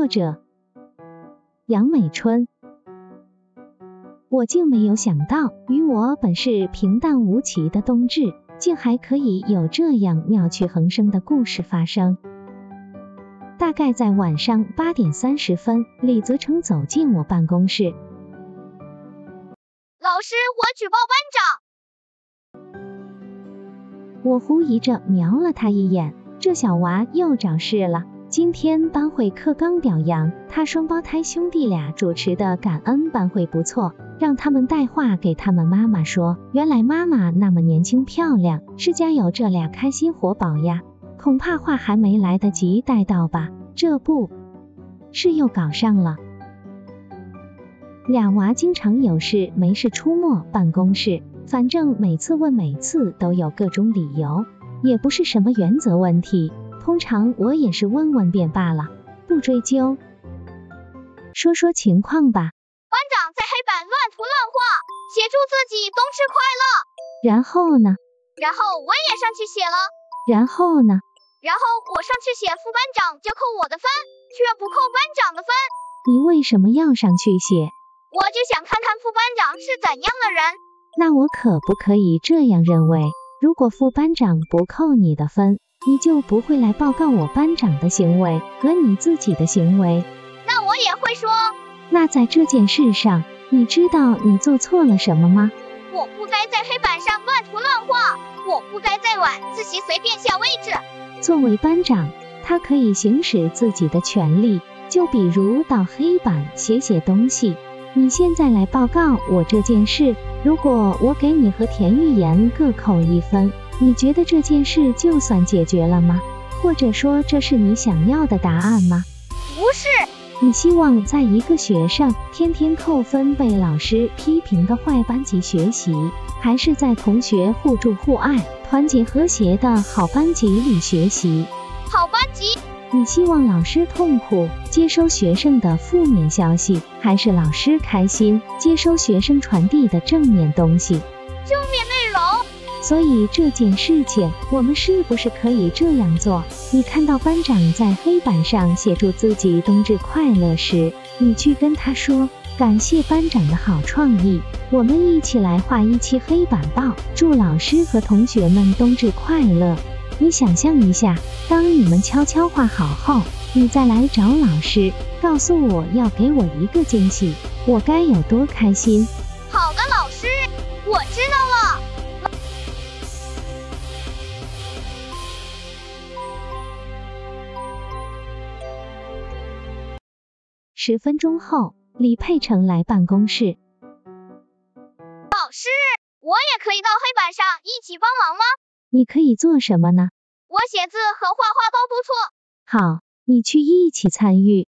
作者杨美春。我竟没有想到，与我本是平淡无奇的冬至，竟还可以有这样妙趣横生的故事发生。大概在晚上八点三十分，李泽成走进我办公室。老师，我举报班长。我狐疑着瞄了他一眼。这小娃又找事了。今天班会课刚表扬他双胞胎兄弟俩主持的感恩班会不错，让他们带话给他们妈妈说，原来妈妈那么年轻漂亮，是家有这俩开心活宝呀。恐怕话还没来得及带到吧，这不是又搞上了。俩娃经常有事没事出没办公室，反正每次问每次都有各种理由。也不是什么原则问题，通常我也是问问便罢了，不追究。说说情况吧。班长在黑板乱涂乱画，写祝自己冬至快乐。然后呢？然后我也上去写了。然后呢？然后我上去写，副班长就扣我的分，却不扣班长的分。你为什么要上去写？我就想看看副班长是怎样的人。那我可不可以这样认为？如果副班长不扣你的分，你就不会来报告我班长的行为和你自己的行为。那我也会说。那在这件事上，你知道你做错了什么吗？我不该在黑板上乱涂乱画，我不该在晚自习随便下位置。作为班长，他可以行使自己的权利，就比如到黑板写写东西。你现在来报告我这件事，如果我给你和田玉妍各扣一分，你觉得这件事就算解决了吗？或者说这是你想要的答案吗？不是。你希望在一个学生天天扣分、被老师批评的坏班级学习，还是在同学互助互爱、团结和谐的好班级里学习？好班级。你希望老师痛苦接收学生的负面消息，还是老师开心接收学生传递的正面东西？正面内容。所以这件事情，我们是不是可以这样做？你看到班长在黑板上写祝自己冬至快乐时，你去跟他说，感谢班长的好创意，我们一起来画一期黑板报，祝老师和同学们冬至快乐。你想象一下，当你们悄悄画好后，你再来找老师，告诉我要给我一个惊喜，我该有多开心？十分钟后，李佩成来办公室。老师，我也可以到黑板上一起帮忙吗？你可以做什么呢？我写字和画画都不错。好，你去一起参与。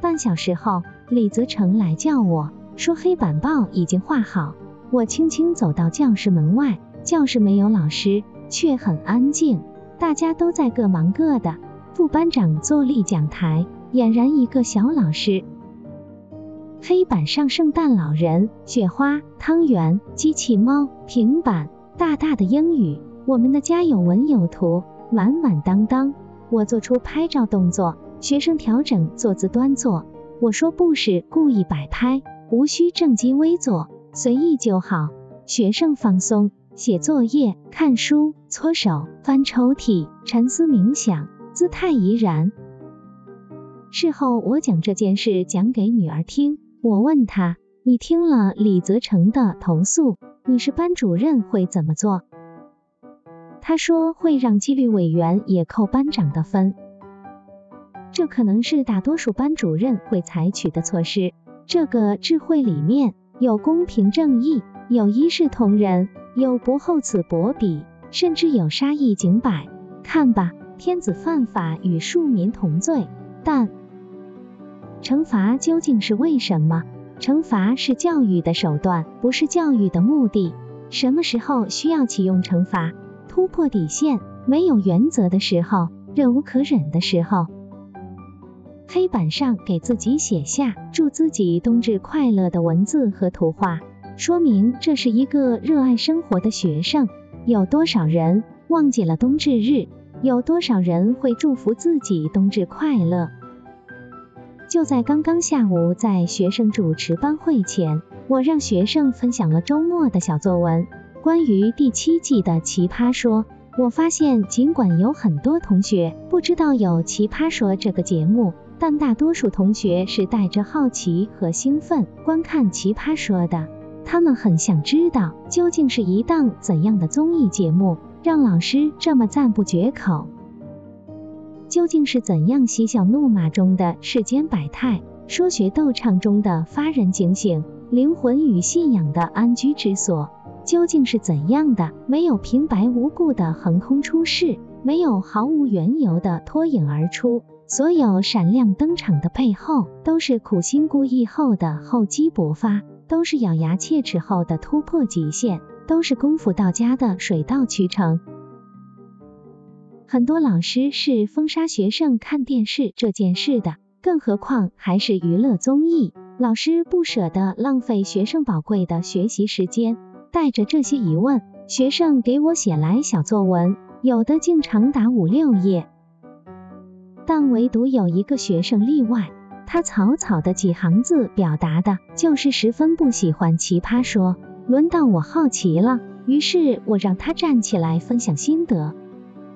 半小时后，李泽成来叫我说黑板报已经画好。我轻轻走到教室门外，教室没有老师，却很安静，大家都在各忙各的。副班长坐立讲台，俨然一个小老师。黑板上圣诞老人、雪花、汤圆、机器猫、平板。大大的英语，我们的家有文有图，满满当当。我做出拍照动作，学生调整坐姿端坐。我说不是故意摆拍，无需正襟危坐，随意就好。学生放松，写作业、看书、搓手、翻抽屉、沉思冥想，姿态怡然。事后我讲这件事讲给女儿听，我问她：“你听了李泽成的投诉？”你是班主任会怎么做？她说会让纪律委员也扣班长的分，这可能是大多数班主任会采取的措施。这个智慧里面有公平正义，有一视同仁，有不厚此薄彼，甚至有杀一儆百。看吧，天子犯法与庶民同罪，但惩罚究竟是为什么？惩罚是教育的手段，不是教育的目的。什么时候需要启用惩罚？突破底线，没有原则的时候，忍无可忍的时候。黑板上给自己写下“祝自己冬至快乐”的文字和图画，说明这是一个热爱生活的学生。有多少人忘记了冬至日？有多少人会祝福自己冬至快乐？就在刚刚下午，在学生主持班会前，我让学生分享了周末的小作文，关于第七季的奇葩说。我发现，尽管有很多同学不知道有奇葩说这个节目，但大多数同学是带着好奇和兴奋观看奇葩说的。他们很想知道，究竟是一档怎样的综艺节目。让老师这么赞不绝口，究竟是怎样嬉笑怒骂中的世间百态，说学逗唱中的发人警醒，灵魂与信仰的安居之所？究竟是怎样的没有平白无故的横空出世，没有毫无缘由的脱颖而出？所有闪亮登场的背后，都是苦心孤诣后的厚积薄发，都是咬牙切齿后的突破极限。都是功夫到家的水到渠成。很多老师是封杀学生看电视这件事的，更何况还是娱乐综艺。老师不舍得浪费学生宝贵的学习时间。带着这些疑问，学生给我写来小作文，有的竟长达五六页。但唯独有一个学生例外，他草草的几行字表达的就是十分不喜欢奇葩说。轮到我好奇了，于是我让他站起来分享心得。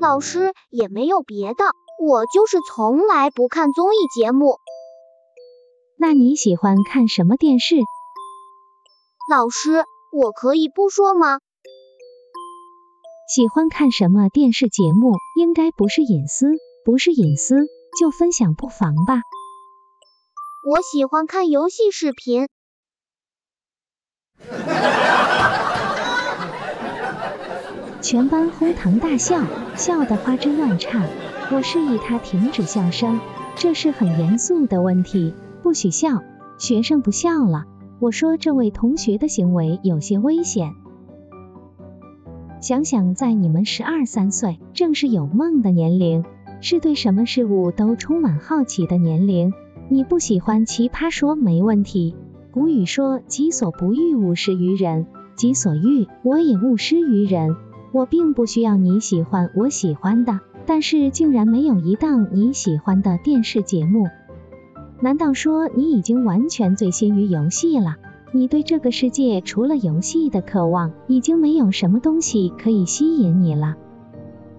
老师也没有别的，我就是从来不看综艺节目。那你喜欢看什么电视？老师，我可以不说吗？喜欢看什么电视节目应该不是隐私，不是隐私就分享不妨吧。我喜欢看游戏视频。全班哄堂大笑，笑得花枝乱颤。我示意他停止笑声，这是很严肃的问题，不许笑。学生不笑了。我说这位同学的行为有些危险。想想在你们十二三岁，正是有梦的年龄，是对什么事物都充满好奇的年龄。你不喜欢奇葩说没问题。古语说：“己所不欲，勿施于人；己所欲，我也勿施于人。”我并不需要你喜欢我喜欢的，但是竟然没有一档你喜欢的电视节目。难道说你已经完全醉心于游戏了？你对这个世界除了游戏的渴望，已经没有什么东西可以吸引你了。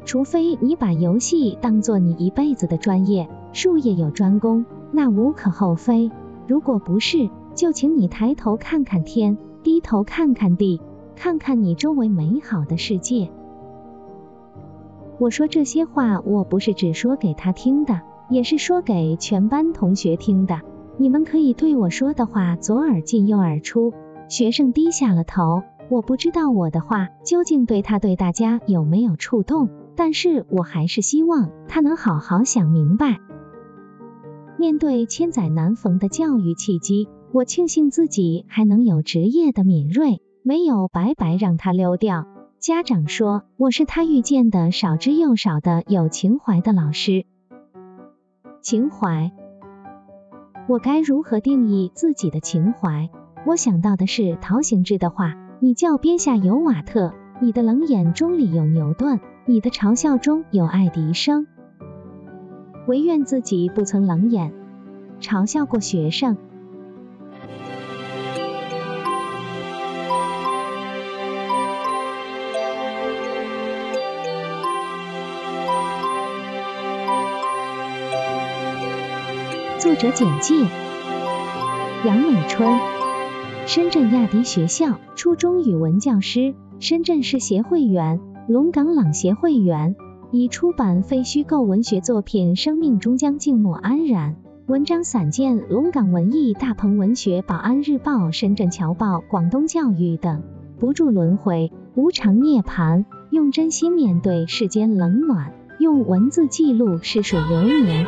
除非你把游戏当做你一辈子的专业，术业有专攻，那无可厚非。如果不是，就请你抬头看看天，低头看看地，看看你周围美好的世界。我说这些话，我不是只说给他听的，也是说给全班同学听的。你们可以对我说的话左耳进右耳出。学生低下了头，我不知道我的话究竟对他对大家有没有触动，但是我还是希望他能好好想明白。面对千载难逢的教育契机。我庆幸自己还能有职业的敏锐，没有白白让他溜掉。家长说我是他遇见的少之又少的有情怀的老师。情怀，我该如何定义自己的情怀？我想到的是陶行知的话：你教鞭下有瓦特，你的冷眼中里有牛顿，你的嘲笑中有爱迪生。唯愿自己不曾冷眼嘲笑过学生。作者简介：杨美春，深圳亚迪学校初中语文教师，深圳市协会员，龙岗朗协会员，已出版非虚构文学作品《生命终将静默安然》，文章散见龙岗文艺大鹏文学、宝安日报、深圳侨报、广东教育等。不住轮回，无常涅槃，用真心面对世间冷暖，用文字记录逝水流年。